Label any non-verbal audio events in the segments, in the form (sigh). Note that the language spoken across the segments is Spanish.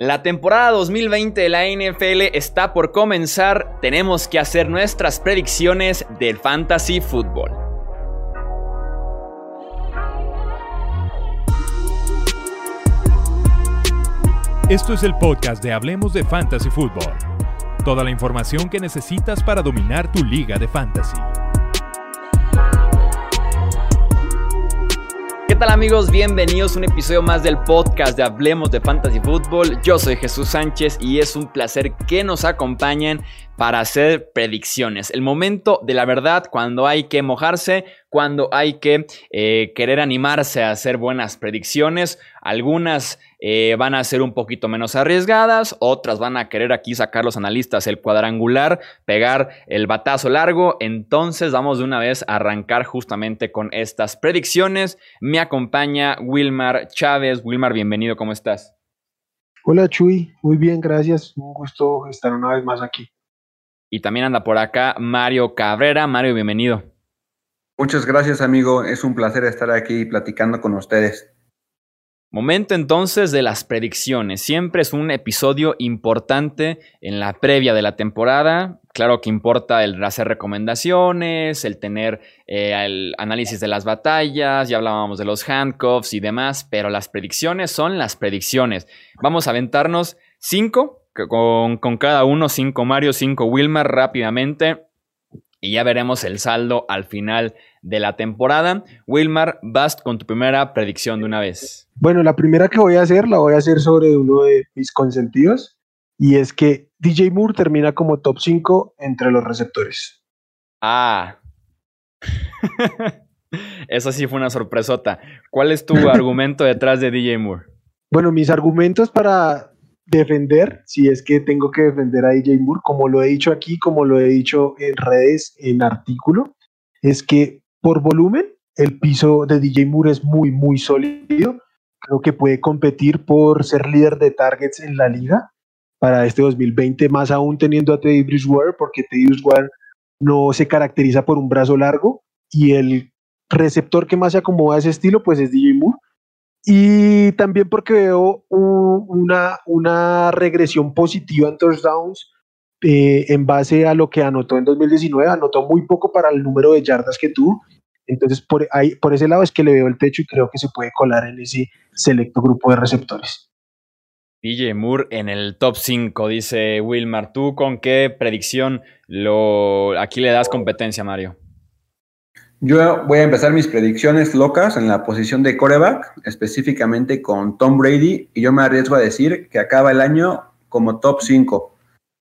La temporada 2020 de la NFL está por comenzar. Tenemos que hacer nuestras predicciones del fantasy football. Esto es el podcast de Hablemos de Fantasy Football. Toda la información que necesitas para dominar tu liga de fantasy. Tal amigos? Bienvenidos a un episodio más del podcast de Hablemos de Fantasy Football. Yo soy Jesús Sánchez y es un placer que nos acompañen para hacer predicciones. El momento de la verdad cuando hay que mojarse, cuando hay que eh, querer animarse a hacer buenas predicciones. Algunas eh, van a ser un poquito menos arriesgadas, otras van a querer aquí sacar los analistas el cuadrangular, pegar el batazo largo. Entonces vamos de una vez a arrancar justamente con estas predicciones. Me acompaña Wilmar Chávez. Wilmar, bienvenido, ¿cómo estás? Hola Chuy, muy bien, gracias. Un gusto estar una vez más aquí. Y también anda por acá Mario Cabrera. Mario, bienvenido. Muchas gracias, amigo. Es un placer estar aquí platicando con ustedes. Momento entonces de las predicciones. Siempre es un episodio importante en la previa de la temporada. Claro que importa el hacer recomendaciones, el tener eh, el análisis de las batallas, ya hablábamos de los handcuffs y demás, pero las predicciones son las predicciones. Vamos a aventarnos cinco con, cada uno, cinco Mario, cinco Wilmar rápidamente. Y ya veremos el saldo al final de la temporada. Wilmar, vas con tu primera predicción de una vez. Bueno, la primera que voy a hacer la voy a hacer sobre uno de mis consentidos. Y es que DJ Moore termina como top 5 entre los receptores. Ah. (laughs) Eso sí fue una sorpresota. ¿Cuál es tu (laughs) argumento detrás de DJ Moore? Bueno, mis argumentos para defender, si es que tengo que defender a DJ Moore, como lo he dicho aquí, como lo he dicho en redes, en artículo, es que por volumen el piso de DJ Moore es muy, muy sólido. Creo que puede competir por ser líder de targets en la liga para este 2020, más aún teniendo a Teddy Bridgewater, porque Teddy Bridgewater no se caracteriza por un brazo largo y el receptor que más se acomoda a ese estilo, pues es DJ Moore. Y también porque veo una, una regresión positiva en touchdowns eh, en base a lo que anotó en 2019. Anotó muy poco para el número de yardas que tuvo. Entonces, por, ahí, por ese lado es que le veo el techo y creo que se puede colar en ese selecto grupo de receptores. DJ Moore en el top 5, dice Wilmar. ¿Tú con qué predicción lo aquí le das competencia, Mario? Yo voy a empezar mis predicciones locas en la posición de coreback, específicamente con Tom Brady, y yo me arriesgo a decir que acaba el año como top 5.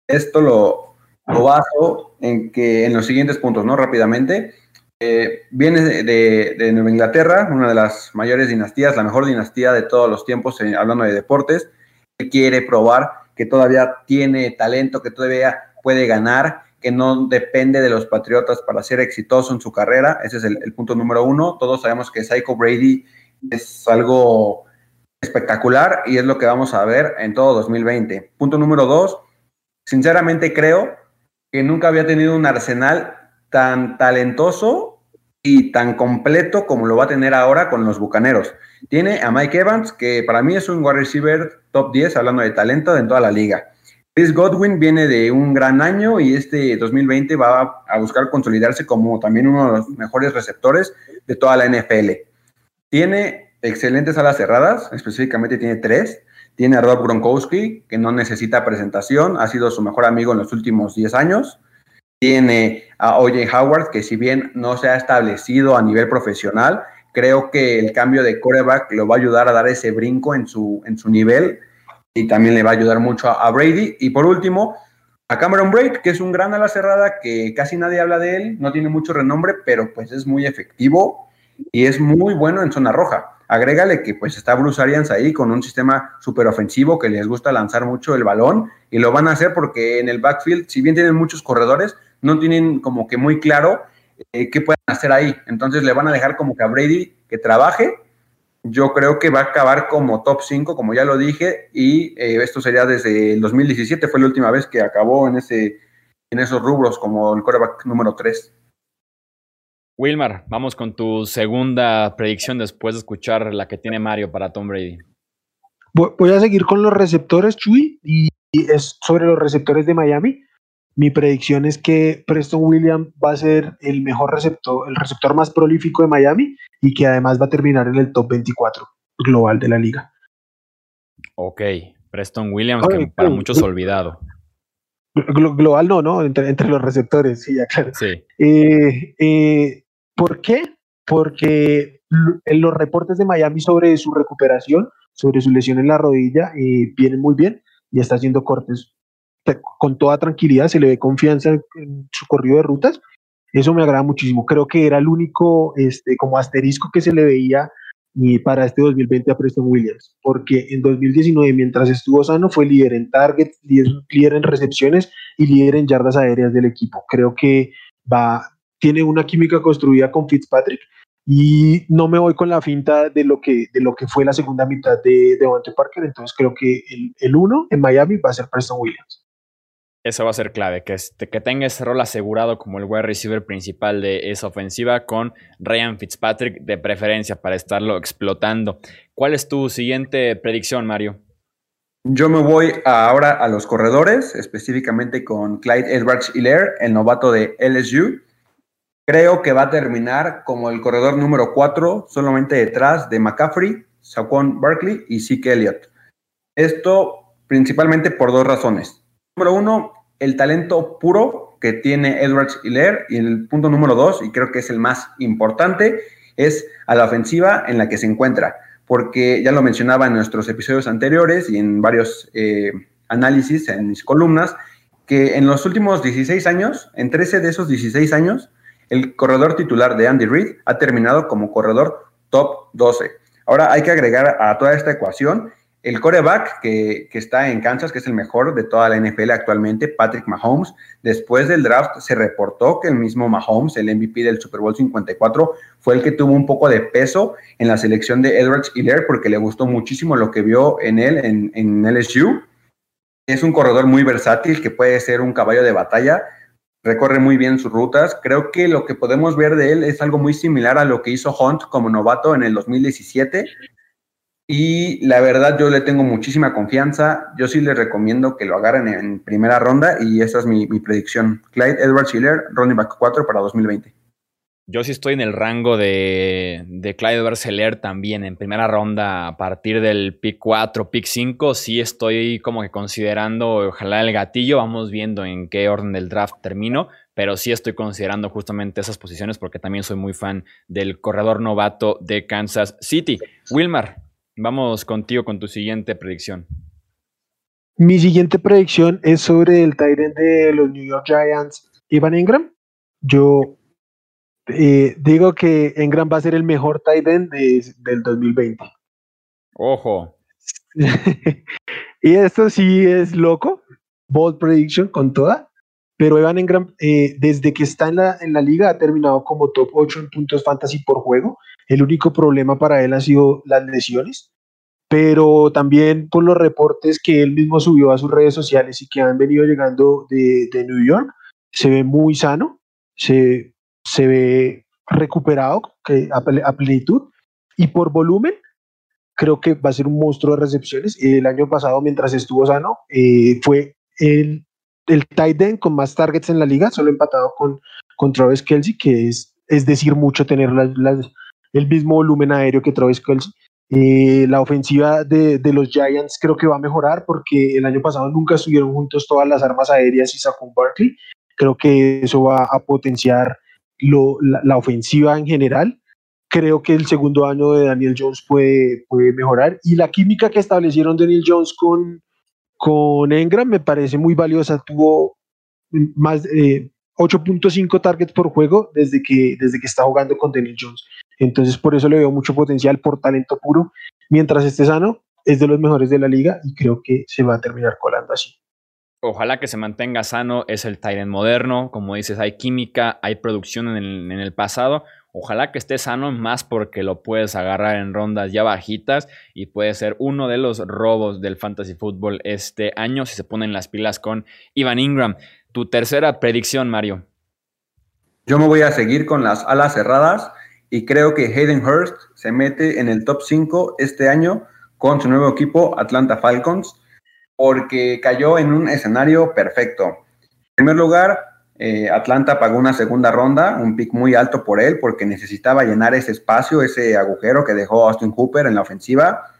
Esto lo, lo baso en, que, en los siguientes puntos, ¿no? Rápidamente. Eh, viene de, de, Nueva Inglaterra, una de las mayores dinastías, la mejor dinastía de todos los tiempos, eh, hablando de deportes. Quiere probar que todavía tiene talento, que todavía puede ganar que no depende de los Patriotas para ser exitoso en su carrera. Ese es el, punto número uno. Todos sabemos que Psycho Brady es algo espectacular y es lo que vamos a ver en todo 2020. Punto número dos, sinceramente creo que nunca había tenido un arsenal tan talentoso y tan completo como lo va a tener ahora con los Bucaneros. Tiene a Mike Evans, que para mí es un wide receiver top 10, hablando de talento, en toda la liga. Chris Godwin viene de un gran año y este 2020 va a buscar consolidarse como también uno de los mejores receptores de toda la NFL. Tiene excelentes alas cerradas, específicamente tiene tres. Tiene a Rob Gronkowski, que no necesita presentación, ha sido su mejor amigo en los últimos 10 años. Tiene a OJ Howard, que si bien no se ha establecido a nivel profesional, creo que el cambio de quarterback lo va a ayudar a dar ese brinco en su, en su nivel y también le va a ayudar mucho a, Brady. Y por último, a Cameron Braid, que es un gran ala cerrada que casi nadie habla de él, no tiene mucho renombre, pero pues es muy efectivo y es muy bueno en zona roja. Agrégale que pues está Bruce Arians ahí con un sistema súper ofensivo que les gusta lanzar mucho el balón y lo van a hacer porque en el backfield, si bien tienen muchos corredores, no tienen como que muy claro eh, qué pueden hacer ahí. Entonces le van a dejar como que a Brady que trabaje yo creo que va a acabar como top 5, como ya lo dije, y eh, esto sería desde el 2017, fue la última vez que acabó en, ese, en esos rubros como el coreback número 3. Wilmar, vamos con tu segunda predicción después de escuchar la que tiene Mario para Tom Brady. voy a seguir con los receptores, Chuy, y, es sobre los receptores de Miami. Mi predicción es que Preston Williams va a ser el mejor receptor, el receptor más prolífico de Miami y que además va a terminar en el top 24 global de la liga. Ok, Preston Williams, que para muchos olvidado. global no, ¿no? Entre, los receptores, sí, ya claro. Sí. Eh, eh, ¿Por qué? Porque en los reportes de Miami sobre su recuperación, sobre su lesión en la rodilla, eh, vienen muy bien y está haciendo cortes con toda tranquilidad, se le ve confianza en, su corrido de rutas. Eso me agrada muchísimo. Creo que era el único este, como asterisco que se le veía y para este 2020 a Preston Williams, porque en 2019, mientras estuvo sano, fue líder en targets, líder, en recepciones y líder en yardas aéreas del equipo. Creo que va, tiene una química construida con Fitzpatrick y no me voy con la finta de lo que, de lo que fue la segunda mitad de Devontae Parker, entonces creo que el, el uno en Miami va a ser Preston Williams. Eso va a ser clave, que, este, que tenga ese rol asegurado como el wide receiver principal de esa ofensiva con Ryan Fitzpatrick de preferencia para estarlo explotando. ¿Cuál es tu siguiente predicción, Mario? Yo me voy ahora a los corredores, específicamente con Clyde Edwards Hilaire, el novato de LSU. Creo que va a terminar como el corredor número 4, solamente detrás de McCaffrey, Saquon Barkley y Zeke Elliott. Esto principalmente por dos razones. Número uno, el talento puro que tiene Edwards Hilaire. Y el punto número dos, y creo que es el más importante, es a la ofensiva en la que se encuentra. Porque ya lo mencionaba en nuestros episodios anteriores y en varios eh, análisis en mis columnas, que en los últimos 16 años, en 13 de esos 16 años, el corredor titular de Andy Reid ha terminado como corredor top 12. Ahora hay que agregar a toda esta ecuación el coreback que, está en Kansas, que es el mejor de toda la NFL actualmente, Patrick Mahomes, después del draft se reportó que el mismo Mahomes, el MVP del Super Bowl 54, fue el que tuvo un poco de peso en la selección de Edwards Hiller porque le gustó muchísimo lo que vio en él en, en LSU. Es un corredor muy versátil que puede ser un caballo de batalla, recorre muy bien sus rutas. Creo que lo que podemos ver de él es algo muy similar a lo que hizo Hunt como novato en el 2017 y la verdad, yo le tengo muchísima confianza. Yo sí le recomiendo que lo agarren en primera ronda y esa es mi, predicción. Clyde Edwards Hiller, running back 4 para 2020. Yo sí estoy en el rango de, de Clyde Hiller también en primera ronda a partir del pick 4, pick 5. Sí estoy como que considerando, ojalá el gatillo. Vamos viendo en qué orden del draft termino. Pero sí estoy considerando justamente esas posiciones porque también soy muy fan del corredor novato de Kansas City. Wilmar, Vamos contigo con tu siguiente predicción. Mi siguiente predicción es sobre el Tyrant de los New York Giants, Ivan Ingram. Yo eh, digo que Ingram va a ser el mejor Tyrant del 2020. Ojo. (laughs) y esto sí es loco, bold prediction con toda, pero Evan Ingram eh, desde que está en la, en la liga ha terminado como top 8 en puntos fantasy por juego el único problema para él ha sido las lesiones, pero también por los reportes que él mismo subió a sus redes sociales y que han venido llegando de, New York, se ve muy sano, se, se ve recuperado a, plenitud y por volumen creo que va a ser un monstruo de recepciones. El año pasado, mientras estuvo sano, eh, fue el, el tight end con más targets en la liga, solo empatado con, con Travis Kelsey, que es, es decir mucho tener las, las, el mismo volumen aéreo que Travis Kelsey. Eh, la ofensiva de, los Giants creo que va a mejorar porque el año pasado nunca estuvieron juntos todas las armas aéreas y Saquon Barkley. Creo que eso va a potenciar la, ofensiva en general. Creo que el segundo año de Daniel Jones puede, puede mejorar y la química que establecieron Daniel Jones con, con Engram me parece muy valiosa. Tuvo más, eh, 8.5 targets por juego desde que, desde que está jugando con Daniel Jones. Entonces, por eso le veo mucho potencial por talento puro. Mientras esté sano, es de los mejores de la liga y creo que se va a terminar colando así. Ojalá que se mantenga sano, es el Tyrant moderno, como dices, hay química, hay producción en el, en el pasado. Ojalá que esté sano más porque lo puedes agarrar en rondas ya bajitas y puede ser uno de los robos del fantasy football este año si se ponen las pilas con Ivan Ingram. Tu tercera predicción, Mario. Yo me voy a seguir con las alas cerradas y creo que Hayden Hurst se mete en el top 5 este año con su nuevo equipo, Atlanta Falcons, porque cayó en un escenario perfecto. En primer lugar, eh, Atlanta pagó una segunda ronda, un pick muy alto por él, porque necesitaba llenar ese espacio, ese agujero que dejó Austin Cooper en la ofensiva.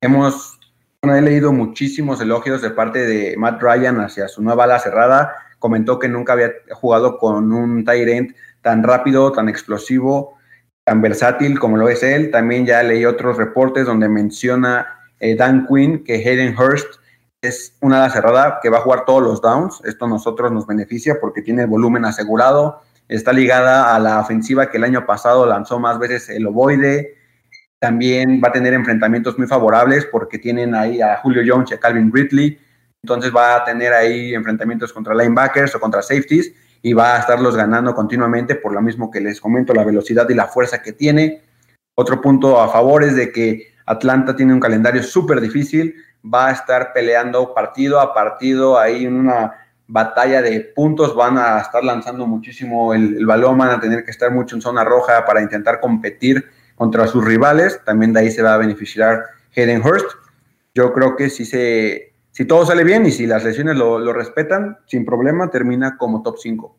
Hemos he leído muchísimos elogios de parte de Matt Ryan hacia su nueva ala cerrada. Comentó que nunca había jugado con un tight end tan rápido, tan explosivo, tan versátil como lo es él. También ya leí otros reportes donde menciona eh, Dan Quinn que Hayden Hurst es una cerrada que va a jugar todos los downs. Esto a nosotros nos beneficia porque tiene volumen asegurado. Está ligada a la ofensiva que el año pasado lanzó más veces el ovoide. También va a tener enfrentamientos muy favorables porque tienen ahí a Julio Jones y a Calvin Ridley. Entonces va a tener ahí enfrentamientos contra linebackers o contra safeties y va a estarlos ganando continuamente por lo mismo que les comento, la velocidad y la fuerza que tiene. Otro punto a favor es de que Atlanta tiene un calendario súper difícil, va a estar peleando partido a partido ahí en una batalla de puntos, van a estar lanzando muchísimo el, balón, van a tener que estar mucho en zona roja para intentar competir contra sus rivales. También de ahí se va a beneficiar Hayden Hurst. Yo creo que si, se, si todo sale bien y si las lesiones lo, lo respetan, sin problema termina como top 5.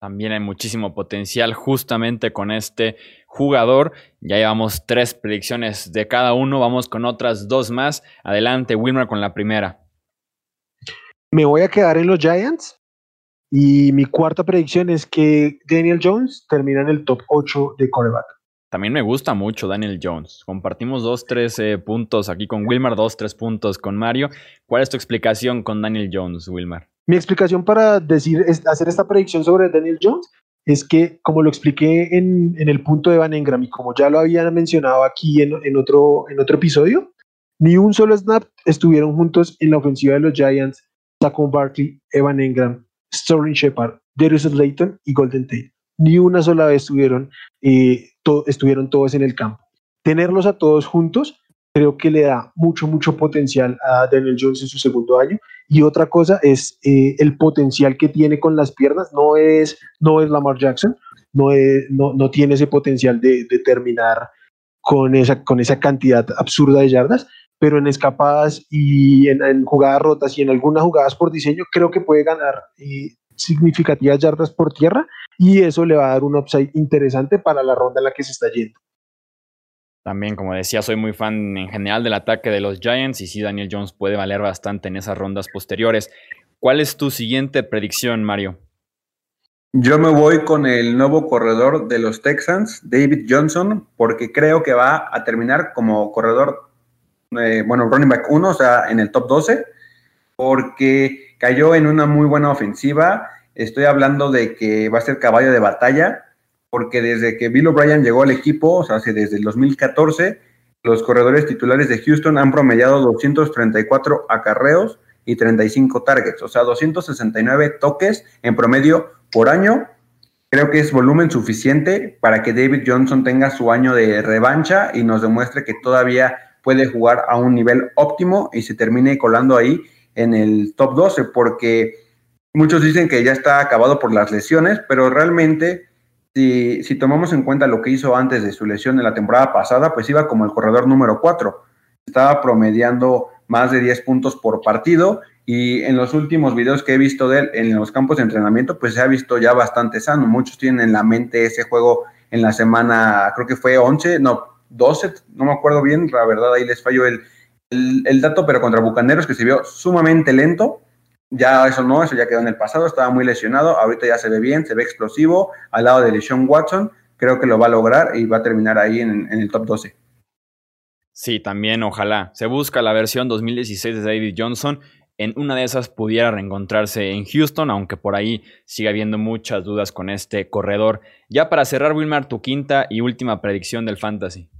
También hay muchísimo potencial justamente con este jugador. Ya llevamos tres predicciones de cada uno. Vamos con otras dos más. Adelante, Wilmer, con la primera. Me voy a quedar en los Giants. Y mi cuarta predicción es que Daniel Jones termina en el top 8 de coreback. También me gusta mucho Daniel Jones. Compartimos dos, tres eh, puntos aquí con Wilmar, dos, tres puntos con Mario. ¿Cuál es tu explicación con Daniel Jones, Wilmar? Mi explicación para decir, hacer esta predicción sobre Daniel Jones es que, como lo expliqué en, el punto de Van Engram y como ya lo había mencionado aquí en, otro, en otro episodio, ni un solo snap estuvieron juntos en la ofensiva de los Giants, Saquon Barkley, Evan Engram, Sterling Shepard, Darius Slayton y Golden Tate. Ni una sola vez estuvieron eh, estuvieron todos en el campo. Tenerlos a todos juntos creo que le da mucho, mucho potencial a Daniel Jones en su segundo año. Y otra cosa es eh, el potencial que tiene con las piernas. No es, no es Lamar Jackson, no, no, tiene ese potencial de, terminar con esa, con esa cantidad absurda de yardas, pero en escapadas y en, jugadas rotas y en algunas jugadas por diseño, creo que puede ganar eh, significativas yardas por tierra y eso le va a dar un upside interesante para la ronda en la que se está yendo. También, como decía, soy muy fan en general del ataque de los Giants y sí, Daniel Jones puede valer bastante en esas rondas posteriores. ¿Cuál es tu siguiente predicción, Mario? Yo me voy con el nuevo corredor de los Texans, David Johnson, porque creo que va a terminar como corredor, eh, bueno, running back 1, o sea, en el top 12, porque cayó en una muy buena ofensiva Estoy hablando de que va a ser caballo de batalla, porque desde que Bill O'Brien llegó al equipo, o sea, desde el 2014, los corredores titulares de Houston han promediado 234 acarreos y 35 targets, o sea, 269 toques en promedio por año. Creo que es volumen suficiente para que David Johnson tenga su año de revancha y nos demuestre que todavía puede jugar a un nivel óptimo y se termine colando ahí en el top 12, porque Muchos dicen que ya está acabado por las lesiones, pero realmente, si, si, tomamos en cuenta lo que hizo antes de su lesión en la temporada pasada, pues iba como el corredor número 4. Estaba promediando más de 10 puntos por partido y en los últimos videos que he visto de él en los campos de entrenamiento, pues se ha visto ya bastante sano. Muchos tienen en la mente ese juego en la semana, creo que fue 11, no, 12, no me acuerdo bien, la verdad ahí les falló el, el, el dato, pero contra Bucaneros que se vio sumamente lento ya eso no, eso ya quedó en el pasado, estaba muy lesionado, ahorita ya se ve bien, se ve explosivo, al lado de LeSean Watson, creo que lo va a lograr y va a terminar ahí en, el top 12. Sí, también ojalá. Se busca la versión 2016 de David Johnson. En una de esas pudiera reencontrarse en Houston, aunque por ahí sigue habiendo muchas dudas con este corredor. Ya para cerrar, Wilmar, tu quinta y última predicción del Fantasy.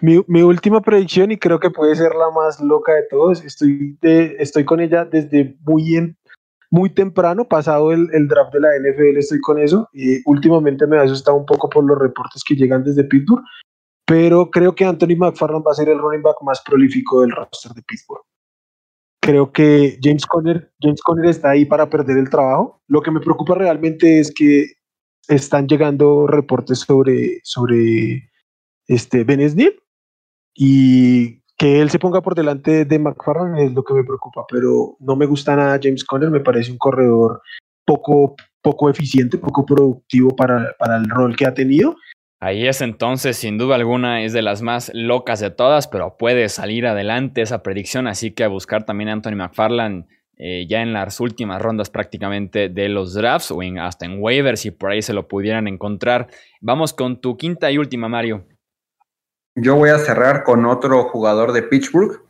Mi, última predicción, y creo que puede ser la más loca de todos, estoy, de, estoy con ella desde muy, muy temprano, pasado el, draft de la NFL, estoy con eso, y últimamente me ha asustado un poco por los reportes que llegan desde Pittsburgh, pero creo que Anthony McFarland va a ser el running back más prolífico del roster de Pittsburgh. Creo que James Conner, James Conner está ahí para perder el trabajo. Lo que me preocupa realmente es que están llegando reportes sobre, sobre este, Ben Y que él se ponga por delante de McFarland es lo que me preocupa, pero no me gusta nada James Conner, me parece un corredor poco, poco eficiente, poco productivo para, para el rol que ha tenido. Ahí es entonces, sin duda alguna, es de las más locas de todas, pero puede salir adelante esa predicción, así que a buscar también a Anthony McFarland eh, ya en las últimas rondas prácticamente de los drafts o hasta en waivers si por ahí se lo pudieran encontrar. Vamos con tu quinta y última, Mario. Yo voy a cerrar con otro jugador de Pittsburgh,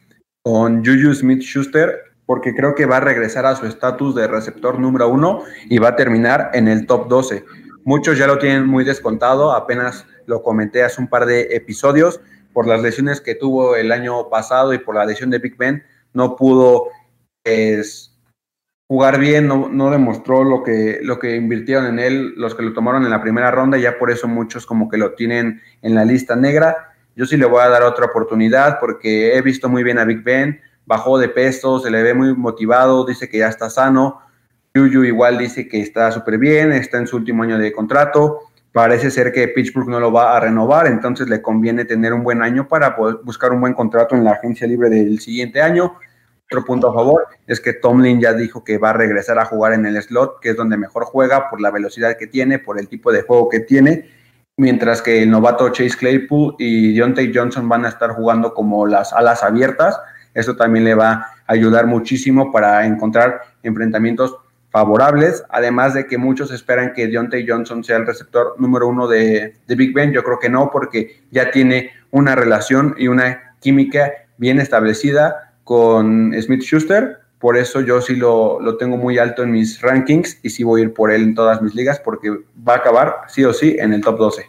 con Juju Smith Schuster, porque creo que va a regresar a su estatus de receptor número uno y va a terminar en el top 12. Muchos ya lo tienen muy descontado, apenas lo comenté hace un par de episodios, por las lesiones que tuvo el año pasado y por la lesión de Big Ben, no pudo es jugar bien, no, demostró lo que, lo que invirtieron en él los que lo tomaron en la primera ronda, ya por eso muchos como que lo tienen en la lista negra. Yo sí le voy a dar otra oportunidad porque he visto muy bien a Big Ben, bajó de peso, se le ve muy motivado, dice que ya está sano. Yuyu igual dice que está súper bien, está en su último año de contrato. Parece ser que Pittsburgh no lo va a renovar, entonces le conviene tener un buen año para buscar un buen contrato en la agencia libre del siguiente año otro punto a favor es que Tomlin ya dijo que va a regresar a jugar en el slot, que es donde mejor juega por la velocidad que tiene, por el tipo de juego que tiene, mientras que el novato Chase Claypool y Deontay Johnson van a estar jugando como las alas abiertas. Eso también le va a ayudar muchísimo para encontrar enfrentamientos favorables, además de que muchos esperan que Deontay Johnson sea el receptor número uno de, de Big Ben. Yo creo que no, porque ya tiene una relación y una química bien establecida con Smith Schuster. Por eso yo sí lo, tengo muy alto en mis rankings y sí voy a ir por él en todas mis ligas porque va a acabar sí o sí en el top 12.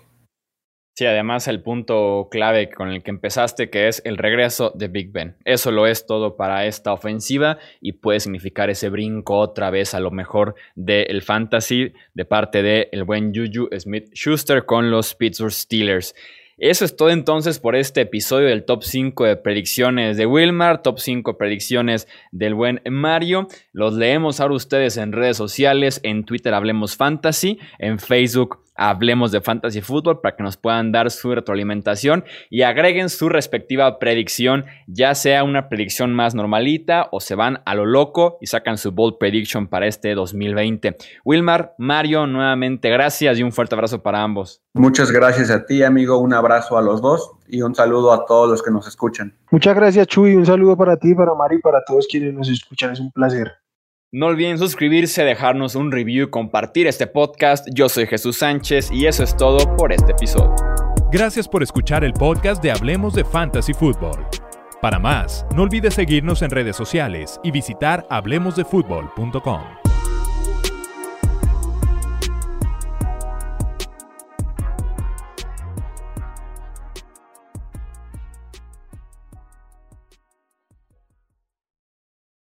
Sí, además el punto clave con el que empezaste, que es el regreso de Big Ben. Eso lo es todo para esta ofensiva y puede significar ese brinco otra vez a lo mejor del fantasy de parte del el buen Juju Smith Schuster con los Pittsburgh Steelers. Eso es todo entonces por este episodio del top 5 de predicciones de Wilmar, top 5 predicciones del buen Mario. Los leemos ahora ustedes en redes sociales, en Twitter Hablemos Fantasy, en Facebook Hablemos de Fantasy Football para que nos puedan dar su retroalimentación y agreguen su respectiva predicción, ya sea una predicción más normalita o se van a lo loco y sacan su bold prediction para este 2020. Wilmar, Mario, nuevamente gracias y un fuerte abrazo para ambos. Muchas gracias a ti, amigo, un abrazo a los dos y un saludo a todos los que nos escuchan. Muchas gracias, Chuy, un saludo para ti, para Mario y para todos quienes nos escuchan, es un placer. No olviden suscribirse, dejarnos un review compartir este podcast. Yo soy Jesús Sánchez y eso es todo por este episodio. Gracias por escuchar el podcast de Hablemos de Fantasy Football. Para más, no olvides seguirnos en redes sociales y visitar hablemosdefutbol.com.